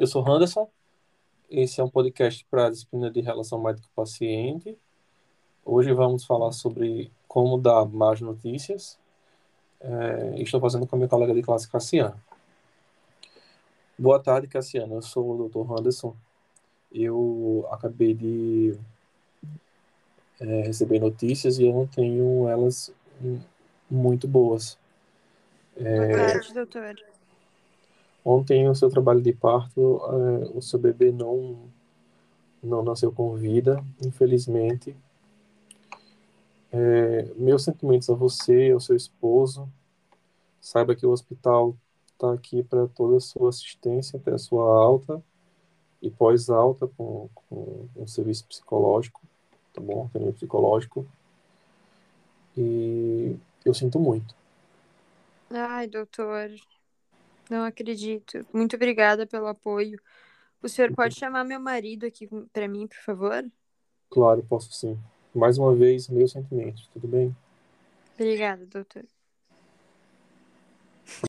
Eu sou Anderson. Esse é um podcast para a disciplina de relação médico-paciente. Hoje vamos falar sobre como dar más notícias. É, estou fazendo com a minha colega de classe, Cassiana. Boa tarde, Cassiana. Eu sou o Dr. Anderson. Eu acabei de é, receber notícias e eu não tenho elas muito boas. É, Boa tarde, doutor. Ontem, o seu trabalho de parto, é, o seu bebê não, não nasceu com vida, infelizmente. É, meus sentimentos a você, ao seu esposo. Saiba que o hospital está aqui para toda a sua assistência, até a sua alta e pós-alta, com, com um serviço psicológico, tá bom? Atendimento psicológico. E eu sinto muito. Ai, doutor, não acredito. Muito obrigada pelo apoio. O senhor pode chamar meu marido aqui para mim, por favor? Claro, posso sim. Mais uma vez, meus sentimentos, tudo bem? Obrigada, doutor.